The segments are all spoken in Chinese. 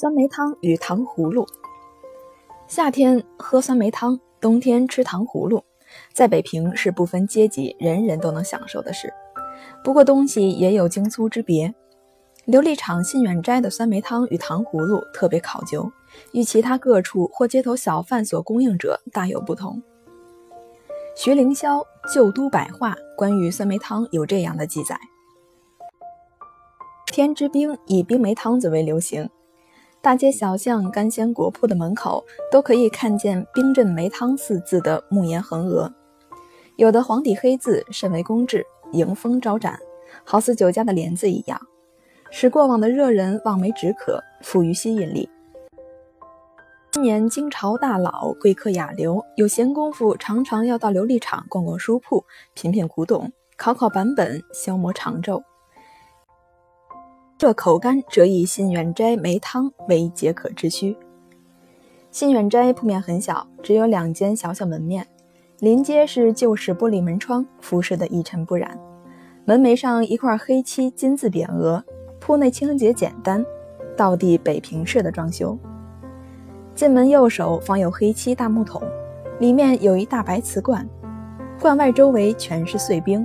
酸梅汤与糖葫芦。夏天喝酸梅汤，冬天吃糖葫芦，在北平是不分阶级，人人都能享受的事。不过东西也有精粗之别。琉璃厂信远斋的酸梅汤与糖葫芦特别考究，与其他各处或街头小贩所供应者大有不同。徐凌霄《旧都百话》关于酸梅汤有这样的记载。天之冰以冰梅汤子为流行，大街小巷、干鲜果铺的门口都可以看见“冰镇梅汤”四字的木檐横额，有的黄底黑字，甚为工致，迎风招展，好似酒家的帘子一样，使过往的热人望梅止渴，富于吸引力。今年京朝大佬、贵客雅流有闲工夫，常常要到琉璃厂逛逛书铺，品品古董，考考版本，消磨长昼。这口干，则以信远斋梅汤为解渴之需。信远斋铺面很小，只有两间小小门面，临街是旧式玻璃门窗，服饰的一尘不染。门楣上一块黑漆金字匾额，铺内清洁简单，道地北平式的装修。进门右手方有黑漆大木桶，里面有一大白瓷罐，罐外周围全是碎冰，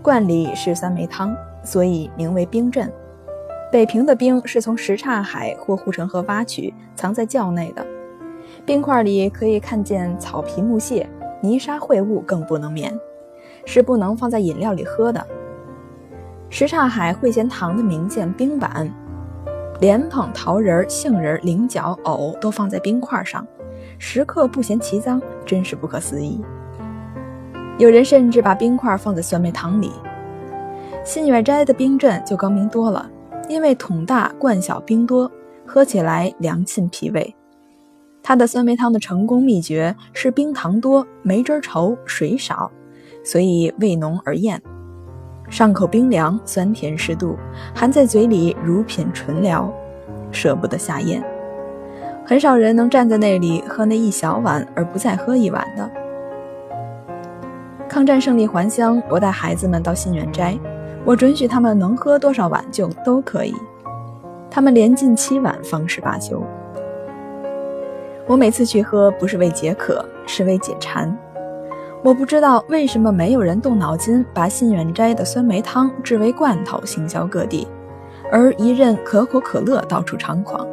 罐里是酸梅汤，所以名为冰镇。北平的冰是从什刹海或护城河挖取，藏在窖内的。冰块里可以看见草皮木屑、泥沙秽物，更不能免，是不能放在饮料里喝的。什刹海会贤堂的名鉴冰碗，莲蓬、桃仁、杏仁、菱角、藕都放在冰块上，食客不嫌其脏，真是不可思议。有人甚至把冰块放在酸梅汤里。信远斋的冰镇就高明多了。因为桶大罐小冰多，喝起来凉沁脾胃。它的酸梅汤的成功秘诀是冰糖多，梅汁稠，水少，所以味浓而艳，上口冰凉，酸甜适度，含在嘴里如品醇疗，舍不得下咽。很少人能站在那里喝那一小碗而不再喝一碗的。抗战胜利还乡，我带孩子们到信远斋。我准许他们能喝多少碗就都可以，他们连进七碗方是罢休。我每次去喝不是为解渴，是为解馋。我不知道为什么没有人动脑筋把信远斋的酸梅汤制为罐头行销各地，而一任可口可乐到处猖狂。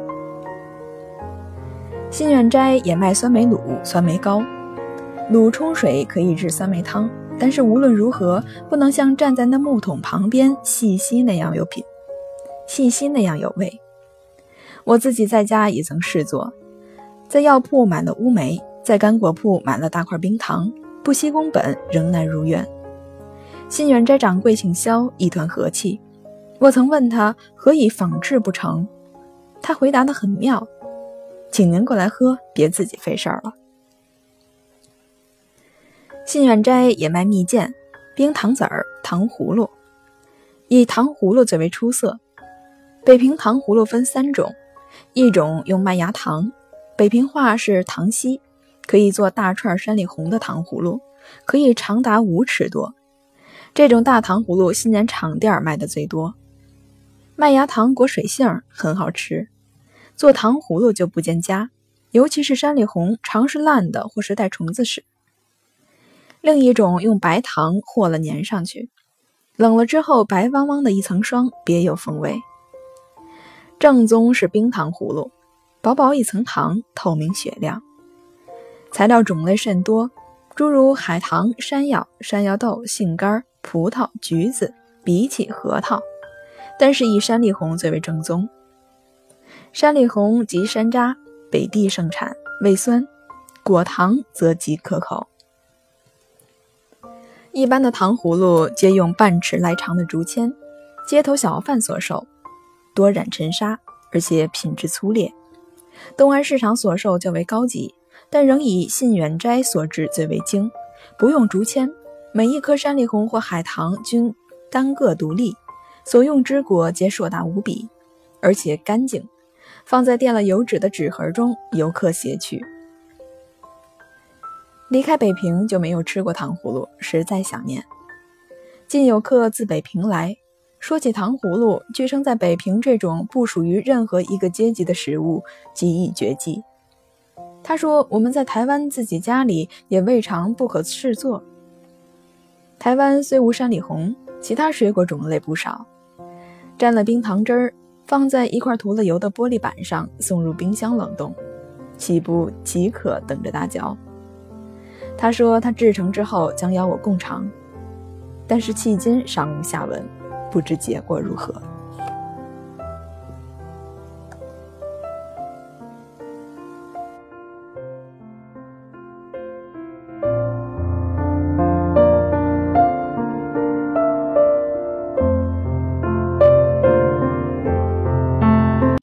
信远斋也卖酸梅卤、酸梅糕，卤冲水可以制酸梅汤。但是无论如何，不能像站在那木桶旁边细吸那样有品，细吸那样有味。我自己在家也曾试做，在药铺买了乌梅，在干果铺买了大块冰糖，不惜工本仍难如愿。信远斋掌柜姓肖，一团和气。我曾问他何以仿制不成，他回答的很妙，请您过来喝，别自己费事儿了。信远斋也卖蜜饯、冰糖子儿、糖葫芦，以糖葫芦最为出色。北平糖葫芦分三种，一种用麦芽糖，北平话是糖稀，可以做大串山里红的糖葫芦，可以长达五尺多。这种大糖葫芦，新年厂店卖的最多。麦芽糖裹水杏，很好吃。做糖葫芦就不见加，尤其是山里红，常是烂的或是带虫子屎。另一种用白糖和了粘上去，冷了之后白汪汪的一层霜，别有风味。正宗是冰糖葫芦，薄薄一层糖，透明雪亮。材料种类甚多，诸如海棠、山药、山药豆、杏干、葡萄、橘子、荸荠、核桃，但是以山里红最为正宗。山里红即山楂，北地盛产，味酸，果糖则极可口。一般的糖葫芦皆用半尺来长的竹签，街头小贩所售，多染尘沙，而且品质粗劣。东安市场所售较为高级，但仍以信远斋所制最为精，不用竹签，每一颗山里红或海棠均单个独立，所用之果皆硕大无比，而且干净，放在垫了油纸的纸盒中，游客携去。离开北平就没有吃过糖葫芦，实在想念。近有客自北平来，说起糖葫芦，据称在北平这种不属于任何一个阶级的食物极易绝迹。他说：“我们在台湾自己家里也未尝不可试做。台湾虽无山里红，其他水果种类不少。沾了冰糖汁儿，放在一块涂了油的玻璃板上，送入冰箱冷冻，岂不即可等着大嚼？”他说：“他制成之后将邀我共尝，但是迄今尚无下文，不知结果如何。”